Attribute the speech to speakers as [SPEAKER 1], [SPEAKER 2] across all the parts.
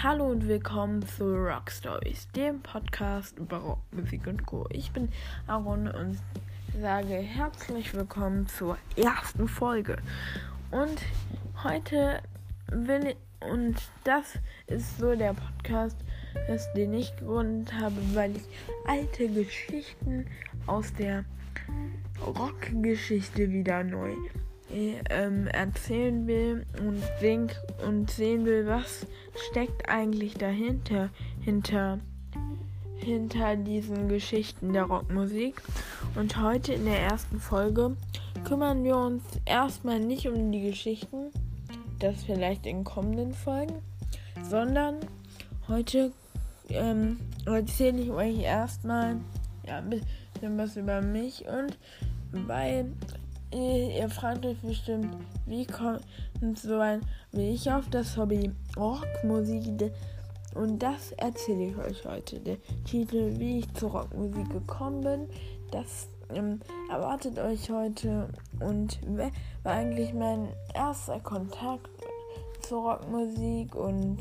[SPEAKER 1] Hallo und willkommen zu Rock Stories, dem Podcast über Rockmusik und Co. Ich bin Aaron und sage herzlich willkommen zur ersten Folge. Und heute will ich, und das ist so der Podcast, den ich gegründet habe, weil ich alte Geschichten aus der Rockgeschichte wieder neu ähm, erzählen will und, denk, und sehen will, was steckt eigentlich dahinter, hinter, hinter diesen Geschichten der Rockmusik. Und heute in der ersten Folge kümmern wir uns erstmal nicht um die Geschichten, das vielleicht in kommenden Folgen, sondern heute ähm, erzähle ich euch erstmal ja, ein bisschen was über mich und weil Ihr fragt euch bestimmt, wie kommt so ein wie ich auf das Hobby? Rockmusik und das erzähle ich euch heute. Der Titel, wie ich zur Rockmusik gekommen bin, das ähm, erwartet euch heute. Und war eigentlich mein erster Kontakt zur Rockmusik und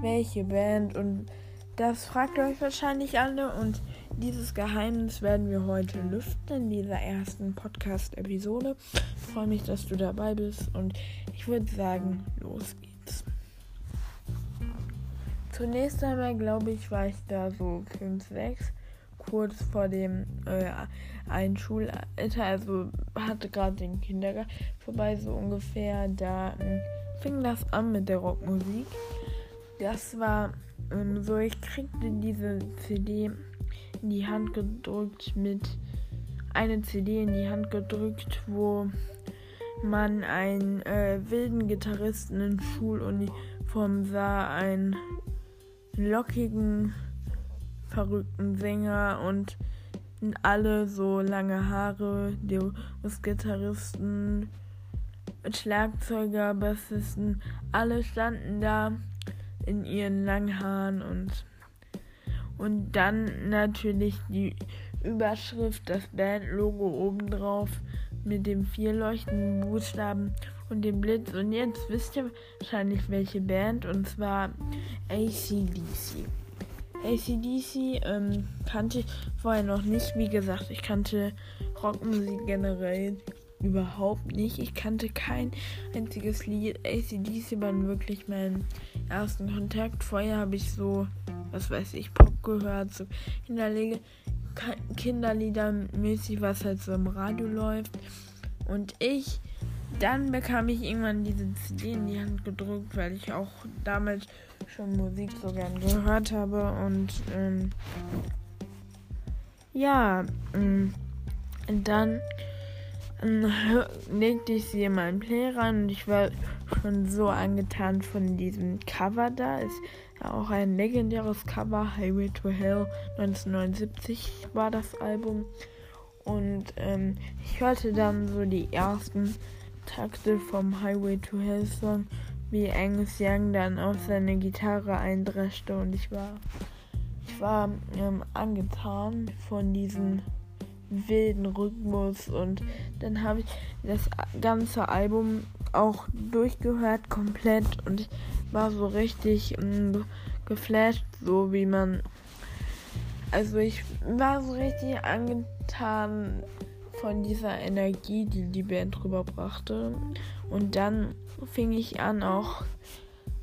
[SPEAKER 1] welche Band und das fragt euch wahrscheinlich alle. Und dieses Geheimnis werden wir heute lüften in dieser ersten Podcast-Episode. Ich freue mich, dass du dabei bist und ich würde sagen, los geht's. Zunächst einmal glaube ich, war ich da so 5, 6, kurz vor dem äh, Einschulalter, also hatte gerade den Kindergarten vorbei, so ungefähr. Da äh, fing das an mit der Rockmusik. Das war ähm, so, ich kriegte diese CD in die Hand gedrückt mit eine CD in die Hand gedrückt, wo man einen äh, wilden Gitarristen in Schuluniform sah, einen lockigen, verrückten Sänger und alle so lange Haare, Gitarristen, Schlagzeuger, Bassisten, alle standen da in ihren langen Haaren und und dann natürlich die Überschrift, das Bandlogo obendrauf mit dem vier leuchtenden Buchstaben und dem Blitz. Und jetzt wisst ihr wahrscheinlich welche Band und zwar ACDC. ACDC ähm, kannte ich vorher noch nicht. Wie gesagt, ich kannte Rockmusik generell überhaupt nicht. Ich kannte kein einziges Lied. ACDC war wirklich mein ersten Kontakt. Vorher habe ich so was weiß ich, Pop gehört, so Kinderlieder, Kinderlieder mäßig, was halt so im Radio läuft. Und ich, dann bekam ich irgendwann diese CD in die Hand gedrückt, weil ich auch damals schon Musik so gern gehört habe. Und ähm, ja, ähm, dann legte ich sie in meinen Play rein und ich war schon so angetan von diesem Cover da. Ist ja auch ein legendäres Cover. Highway to Hell 1979 war das Album. Und ähm, ich hörte dann so die ersten Takte vom Highway to Hell Song, wie Angus Young dann auf seine Gitarre eindreschte und ich war, ich war ähm, angetan von diesem wilden Rhythmus und dann habe ich das ganze Album auch durchgehört komplett und war so richtig mh, mm, geflasht, so wie man. Also ich war so richtig angetan von dieser Energie, die die Band rüberbrachte. Und dann fing ich an, auch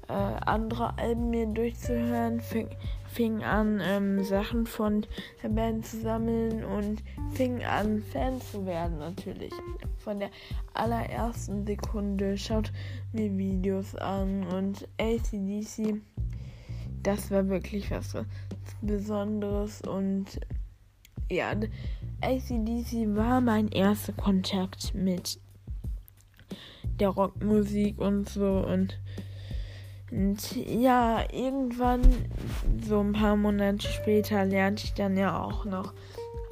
[SPEAKER 1] äh, andere Alben mir durchzuhören, fing, fing an, ähm, Sachen von der Band zu sammeln und fing an, Fan zu werden natürlich. Von der allerersten Sekunde schaut mir Videos an und ACDC, das war wirklich was Besonderes und ja, ACDC war mein erster Kontakt mit der Rockmusik und so und und ja, irgendwann, so ein paar Monate später, lernte ich dann ja auch noch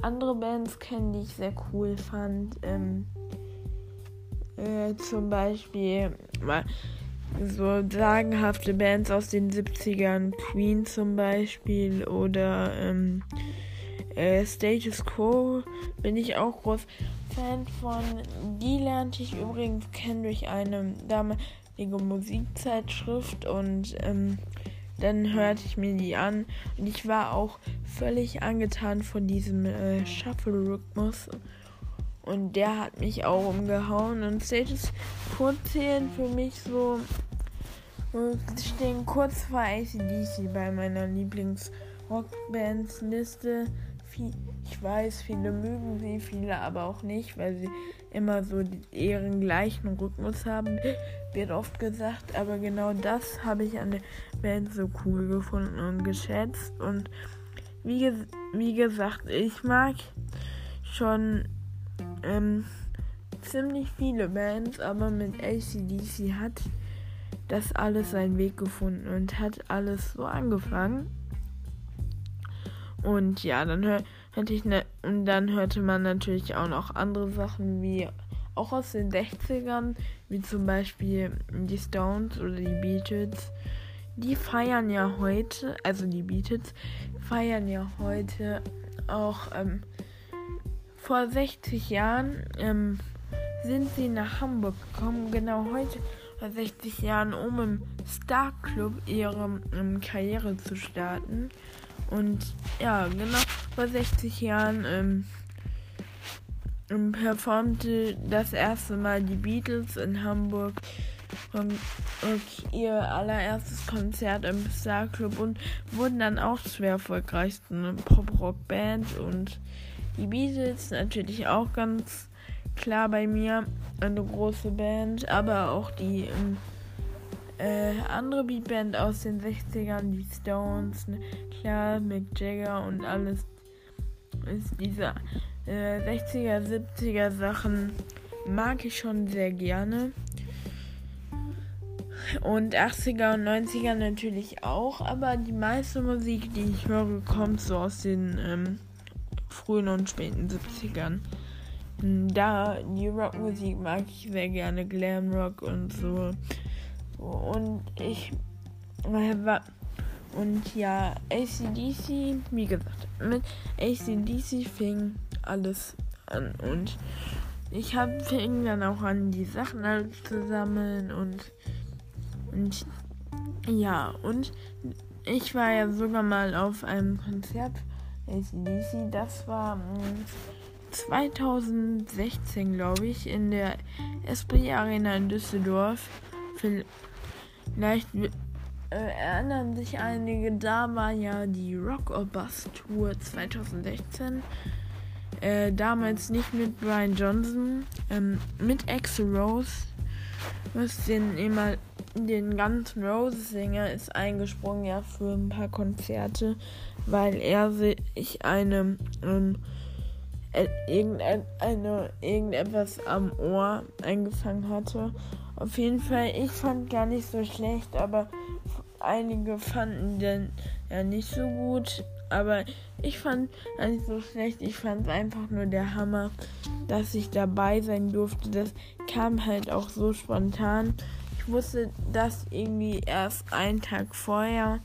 [SPEAKER 1] andere Bands kennen, die ich sehr cool fand. Ähm, äh, zum Beispiel so sagenhafte Bands aus den 70ern, Queen zum Beispiel oder ähm, äh, Status Quo bin ich auch groß Fan von. Die lernte ich übrigens kennen durch eine Dame, Musikzeitschrift und ähm, dann hörte ich mir die an und ich war auch völlig angetan von diesem äh, Shuffle-Rhythmus. Und der hat mich auch umgehauen. Und Code zählen für mich so. stehen kurz vor ACDC bei meiner Lieblings-Rockbands-Liste. Ich weiß, viele mögen sie, viele aber auch nicht, weil sie immer so ihren gleichen Rhythmus haben, wird oft gesagt. Aber genau das habe ich an der Band so cool gefunden und geschätzt. Und wie, wie gesagt, ich mag schon ähm, ziemlich viele Bands, aber mit ACDC hat das alles seinen Weg gefunden und hat alles so angefangen. Und ja, dann hör, hörte ich ne, und dann hörte man natürlich auch noch andere Sachen wie auch aus den 60ern, wie zum Beispiel die Stones oder die Beatles. Die feiern ja heute, also die Beatles feiern ja heute auch ähm, vor 60 Jahren ähm, sind sie nach Hamburg gekommen, genau heute vor 60 Jahren, um im Star Club ihre ähm, Karriere zu starten. Und ja, genau vor 60 Jahren ähm, ähm, performte das erste Mal die Beatles in Hamburg. Und, ihr allererstes Konzert im Star Club. Und wurden dann auch zur erfolgreichsten Pop-Rock-Band und die Beatles natürlich auch ganz klar bei mir. Eine große Band, aber auch die ähm, äh, andere Beatband aus den 60ern, die Stones, ne, klar, Mick Jagger und alles ist diese äh, 60er, 70er Sachen mag ich schon sehr gerne. Und 80er und 90er natürlich auch, aber die meiste Musik, die ich höre, kommt so aus den ähm, frühen und späten 70ern. Da die Rockmusik mag ich sehr gerne, Glamrock und so. Und ich war und ja, ACDC, wie gesagt, mit ACDC fing alles an und ich habe fing dann auch an, die Sachen alle zu sammeln und und ja, und ich war ja sogar mal auf einem Konzert ACDC. Das war 2016, glaube ich, in der Esprit Arena in Düsseldorf. Vielleicht äh, erinnern sich einige, da war ja die Rock or Bus Tour 2016. Äh, damals nicht mit Brian Johnson, ähm, mit Axel Rose, was den immer den ganzen Roses Sänger ist eingesprungen ja für ein paar Konzerte, weil er sich eine ähm, äh, irgendein, eine, irgendetwas am Ohr eingefangen hatte. Auf jeden Fall, ich fand gar nicht so schlecht, aber einige fanden den ja nicht so gut. Aber ich fand gar nicht so schlecht. Ich fand einfach nur der Hammer, dass ich dabei sein durfte. Das kam halt auch so spontan ich wusste das irgendwie erst einen Tag vorher.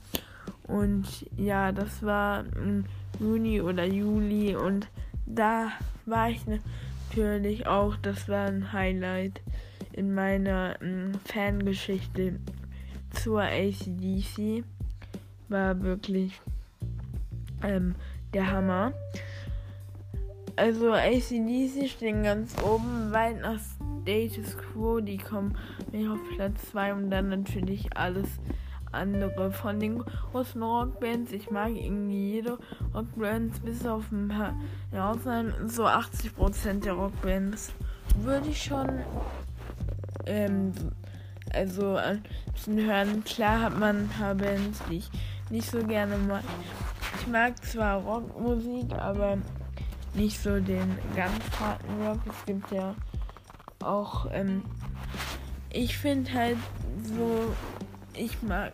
[SPEAKER 1] Und ja, das war im Juni oder Juli. Und da war ich natürlich auch, das war ein Highlight in meiner ähm, Fangeschichte zur ACDC. War wirklich ähm, der Hammer. Also ACDC stehen ganz oben, weit nach Status Quo, die kommen auf Platz 2 und dann natürlich alles andere von den großen Rockbands. Ich mag irgendwie jede Rockbands bis auf ein paar ja, Ausnahmen. So 80% der Rockbands würde ich schon ähm, also ein bisschen hören. Klar hat man Bands, die ich nicht so gerne mag. Ich mag zwar Rockmusik, aber nicht so den ganz harten Rock. Es gibt ja auch, ähm, ich finde halt so, ich mag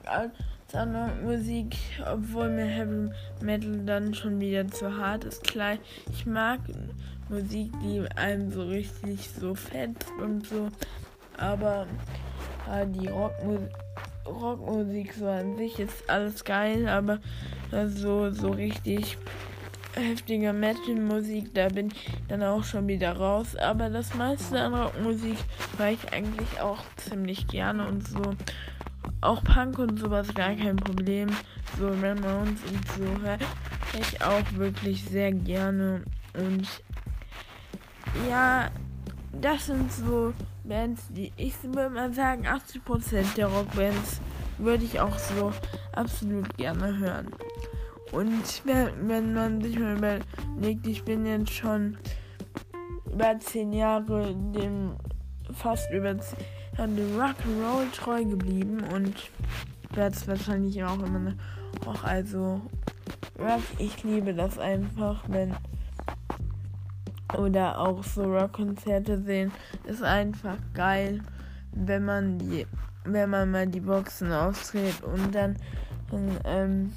[SPEAKER 1] Musik, obwohl mir Heavy Metal dann schon wieder zu hart ist. Klar, ich mag Musik, die einem so richtig so fetzt und so, aber äh, die Rockmusik Rockmusik so an sich ist alles geil, aber so, so richtig heftige Metal-Musik, da bin ich dann auch schon wieder raus. Aber das meiste an Rockmusik war ich eigentlich auch ziemlich gerne und so. auch Punk und sowas gar kein Problem. So Ramones und so höre ich auch wirklich sehr gerne. Und ja, das sind so Bands, die ich würde mal sagen, 80% der Rockbands würde ich auch so absolut gerne hören. Und wenn man sich mal überlegt, ich bin jetzt schon über 10 Jahre dem fast über 10 Jahre dem Rock'n'Roll treu geblieben und werde es wahrscheinlich auch immer noch. Also Rock, ich liebe das einfach, wenn oder auch so Rockkonzerte sehen, ist einfach geil, wenn man die, wenn man mal die Boxen aufdreht und dann, ähm,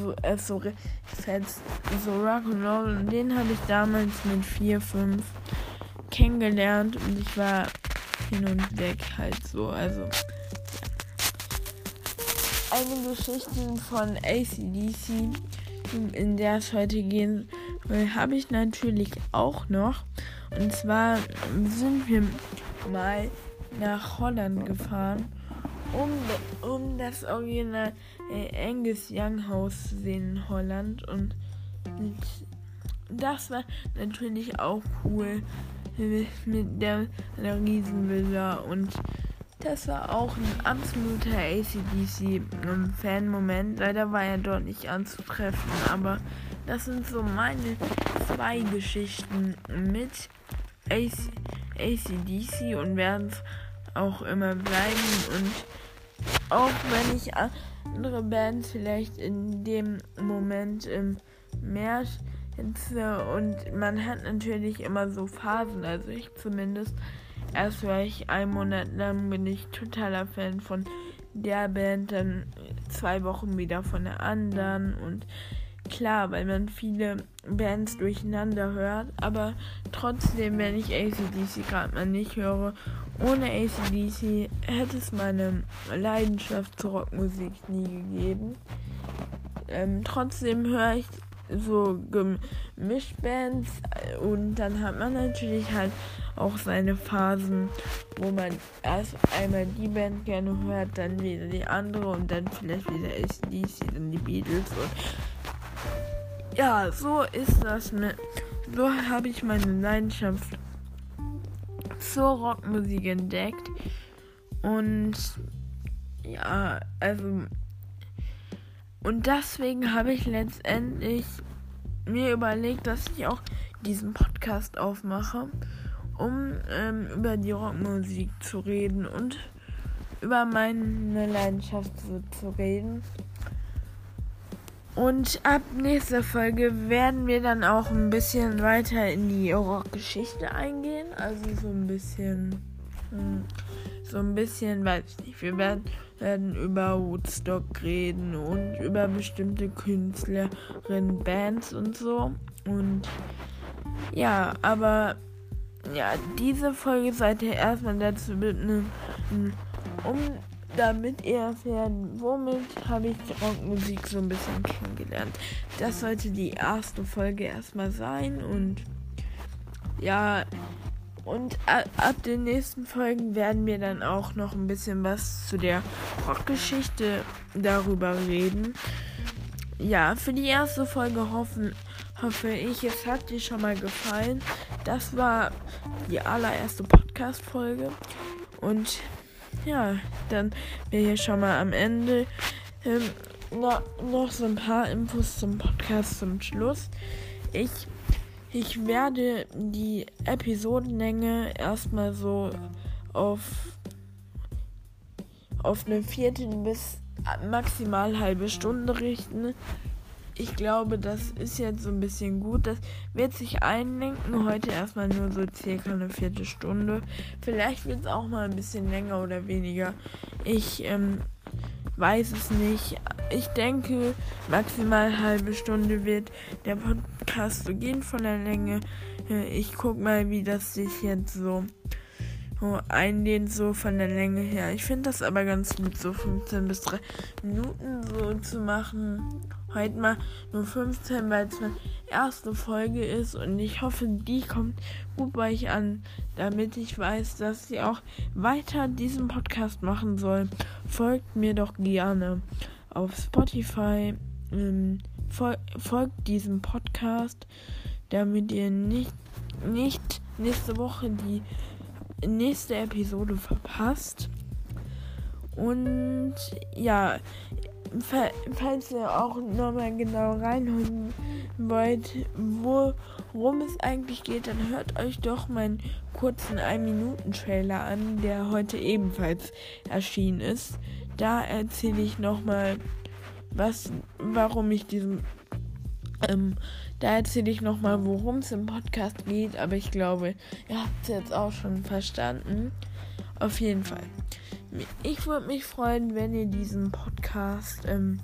[SPEAKER 1] so, es so fetzt, so Rock'n'Roll und den habe ich damals mit 4, 5 kennengelernt und ich war hin und weg halt so, also ja. Eine Geschichte von ACDC, in der es heute gehen habe ich natürlich auch noch. Und zwar sind wir mal nach Holland gefahren, um, um das Original äh, Angus Young Haus zu sehen in Holland. Und das war natürlich auch cool mit der, der Riesenvilla und das war auch ein absoluter ACDC-Fan-Moment. Leider war er dort nicht anzutreffen, aber das sind so meine zwei Geschichten mit AC, ACDC und werden es auch immer bleiben. Und auch wenn ich andere Bands vielleicht in dem Moment im März hinze und man hat natürlich immer so Phasen, also ich zumindest. Erst war ich einen Monat lang bin ich totaler Fan von der Band, dann zwei Wochen wieder von der anderen und klar, weil man viele Bands durcheinander hört, aber trotzdem, wenn ich ACDC gerade mal nicht höre, ohne ACDC hätte es meine Leidenschaft zur Rockmusik nie gegeben. Ähm, trotzdem höre ich so gemischt Bands und dann hat man natürlich halt auch seine Phasen, wo man erst einmal die Band gerne hört, dann wieder die andere und dann vielleicht wieder ACDC, dann die Beatles und ja, so ist das mit. So habe ich meine Leidenschaft zur Rockmusik entdeckt. Und ja, also. Und deswegen habe ich letztendlich mir überlegt, dass ich auch diesen Podcast aufmache, um ähm, über die Rockmusik zu reden und über meine Leidenschaft zu, zu reden. Und ab nächster Folge werden wir dann auch ein bisschen weiter in die Rockgeschichte eingehen. Also so ein bisschen, hm, so ein bisschen, weiß ich nicht. Wir werden, werden über Woodstock reden und über bestimmte Künstlerinnen, Bands und so. Und ja, aber ja, diese Folge seid ihr erstmal dazu bitten, um damit ihr erfährt, womit habe ich Rockmusik so ein bisschen kennengelernt. Das sollte die erste Folge erstmal sein und ja, und ab den nächsten Folgen werden wir dann auch noch ein bisschen was zu der Rockgeschichte darüber reden. Ja, für die erste Folge hoffen, hoffe ich, es hat dir schon mal gefallen. Das war die allererste Podcast-Folge. Und ja, dann wäre hier schon mal am Ende. Ähm, noch, noch so ein paar Infos zum Podcast zum Schluss. Ich, ich werde die Episodenlänge erstmal so auf, auf eine Viertel bis maximal halbe Stunde richten ich glaube, das ist jetzt so ein bisschen gut. Das wird sich einlenken. Heute erstmal nur so circa eine Viertelstunde. Vielleicht wird es auch mal ein bisschen länger oder weniger. Ich ähm, weiß es nicht. Ich denke, maximal halbe Stunde wird der Podcast so gehen von der Länge. Äh, ich guck mal, wie das sich jetzt so einlehnt, so von der Länge her. Ich finde das aber ganz gut, so 15 bis 3 Minuten so zu machen. Heute mal nur 15, weil es meine erste Folge ist und ich hoffe, die kommt gut bei euch an, damit ich weiß, dass sie auch weiter diesen Podcast machen soll. Folgt mir doch gerne auf Spotify. Ähm, fol folgt diesem Podcast, damit ihr nicht, nicht nächste Woche die nächste Episode verpasst. Und ja, falls ihr auch nochmal genau reinhören wollt, worum es eigentlich geht, dann hört euch doch meinen kurzen 1-Minuten-Trailer an, der heute ebenfalls erschienen ist. Da erzähle ich nochmal, was, warum ich diesen ähm, da erzähle ich nochmal, worum es im Podcast geht, aber ich glaube, ihr habt es jetzt auch schon verstanden. Auf jeden Fall. Ich würde mich freuen, wenn ihr diesen Podcast ähm,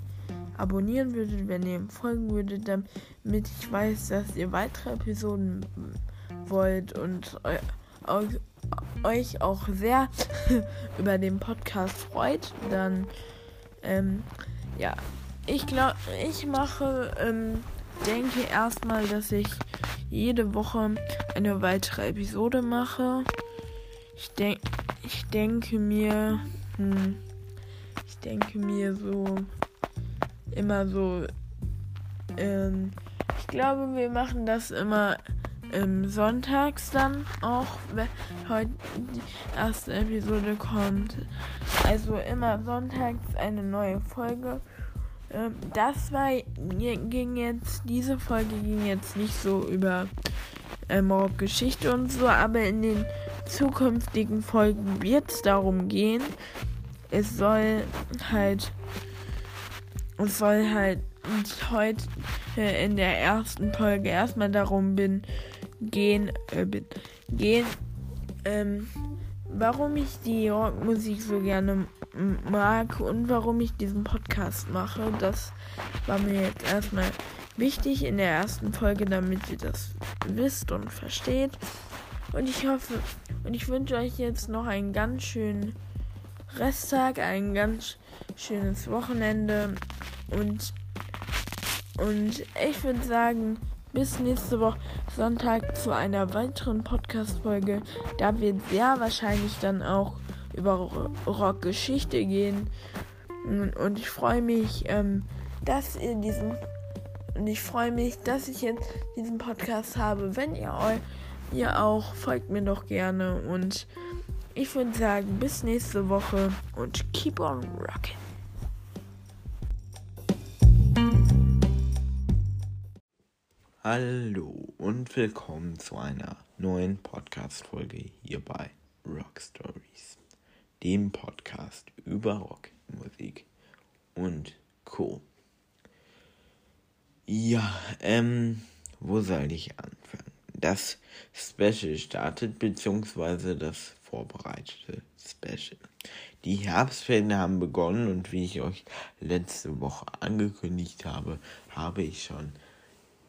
[SPEAKER 1] abonnieren würdet, wenn ihr ihm folgen würdet, damit ich weiß, dass ihr weitere Episoden wollt und eu euch auch sehr über den Podcast freut. Dann, ähm, ja, ich glaube, ich mache. Ähm, denke erstmal, dass ich jede Woche eine weitere Episode mache. Ich, denk, ich denke mir, hm, ich denke mir so immer so, ähm, ich glaube, wir machen das immer ähm, sonntags dann auch, wenn heute die erste Episode kommt. Also immer sonntags eine neue Folge. Ähm, das war ging jetzt, diese Folge ging jetzt nicht so über ähm, Geschichte und so, aber in den zukünftigen Folgen wird es darum gehen. Es soll halt, es soll halt heute in der ersten Folge erstmal darum bin, gehen, äh, bin, gehen, ähm, warum ich die Rockmusik so gerne mag und warum ich diesen Podcast mache. Das war mir jetzt erstmal wichtig in der ersten Folge, damit ihr das wisst und versteht. Und ich hoffe und ich wünsche euch jetzt noch einen ganz schönen Resttag, ein ganz schönes Wochenende und und ich würde sagen, bis nächste Woche Sonntag zu einer weiteren Podcast-Folge. Da wird sehr wahrscheinlich dann auch über Rockgeschichte gehen. Und ich freue mich, ähm, dass ihr diesen und ich freue mich, dass ich jetzt diesen Podcast habe. Wenn ihr euch ihr auch folgt mir doch gerne und ich würde sagen, bis nächste Woche und keep on rocking.
[SPEAKER 2] Hallo und willkommen zu einer neuen Podcast-Folge hier bei Rock Stories dem Podcast über Rockmusik und Co. Ja, ähm, wo soll ich anfangen? Das Special startet, beziehungsweise das vorbereitete Special. Die Herbstferien haben begonnen und wie ich euch letzte Woche angekündigt habe, habe ich schon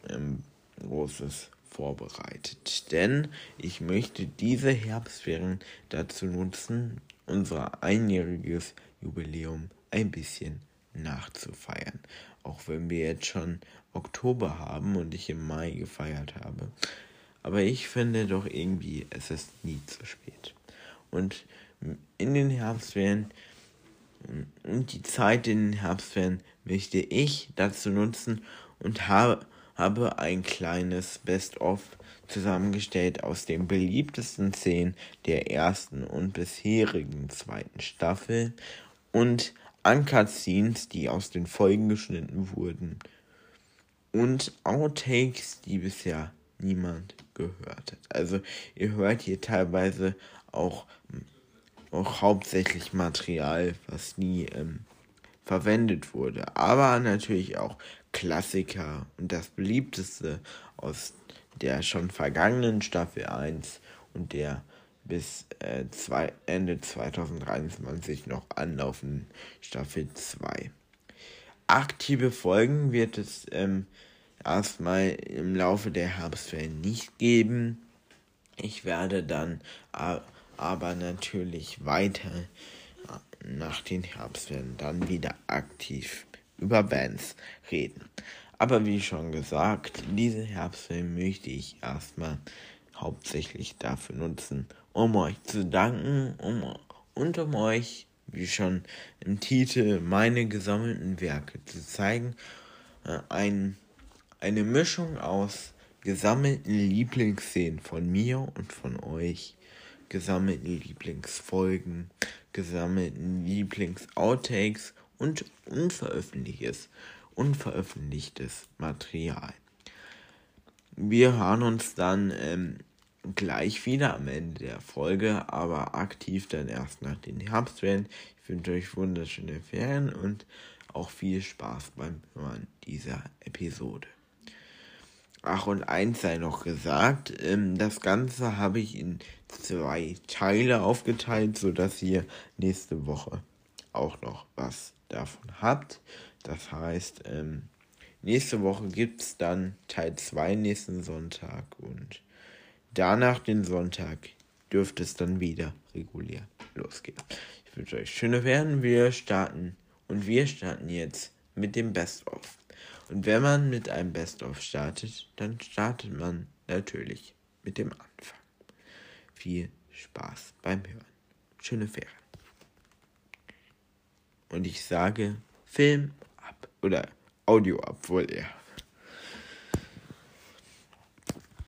[SPEAKER 2] ähm, großes vorbereitet. Denn ich möchte diese Herbstferien dazu nutzen, unser einjähriges Jubiläum ein bisschen nachzufeiern. Auch wenn wir jetzt schon Oktober haben und ich im Mai gefeiert habe. Aber ich finde doch irgendwie, es ist nie zu spät. Und in den Herbstferien und die Zeit in den Herbstferien möchte ich dazu nutzen und habe, habe ein kleines Best-of zusammengestellt aus den beliebtesten Szenen der ersten und bisherigen zweiten Staffel und Uncut Scenes, die aus den Folgen geschnitten wurden und Outtakes, die bisher niemand gehört hat. Also ihr hört hier teilweise auch, auch hauptsächlich Material, was nie ähm, verwendet wurde, aber natürlich auch Klassiker und das beliebteste aus der schon vergangenen Staffel 1 und der bis äh, zwei, Ende 2023 noch anlaufenden Staffel 2. Aktive Folgen wird es ähm, erstmal im Laufe der Herbstferien nicht geben. Ich werde dann äh, aber natürlich weiter nach den Herbstferien dann wieder aktiv über Bands reden. Aber wie schon gesagt, diese Herbstferien möchte ich erstmal hauptsächlich dafür nutzen, um euch zu danken um, und um euch, wie schon im Titel, meine gesammelten Werke zu zeigen. Äh, ein, eine Mischung aus gesammelten Lieblingsszenen von mir und von euch, gesammelten Lieblingsfolgen, gesammelten Lieblingsouttakes und unveröffentlichtes, unveröffentlichtes Material. Wir hören uns dann ähm, gleich wieder am Ende der Folge, aber aktiv dann erst nach den Herbstferien. Ich wünsche euch wunderschöne Ferien und auch viel Spaß beim Hören dieser Episode. Ach, und eins sei noch gesagt, ähm, das Ganze habe ich in zwei Teile aufgeteilt, sodass ihr nächste Woche auch noch was davon habt. Das heißt, ähm, nächste Woche gibt es dann Teil 2 nächsten Sonntag und danach den Sonntag dürfte es dann wieder regulär losgehen. Ich wünsche euch schöne Ferien. Wir starten und wir starten jetzt mit dem Best-of. Und wenn man mit einem Best-of startet, dann startet man natürlich mit dem Anfang. Viel Spaß beim Hören. Schöne Ferien. Und ich sage Film ab oder Audio ab, wohl eher.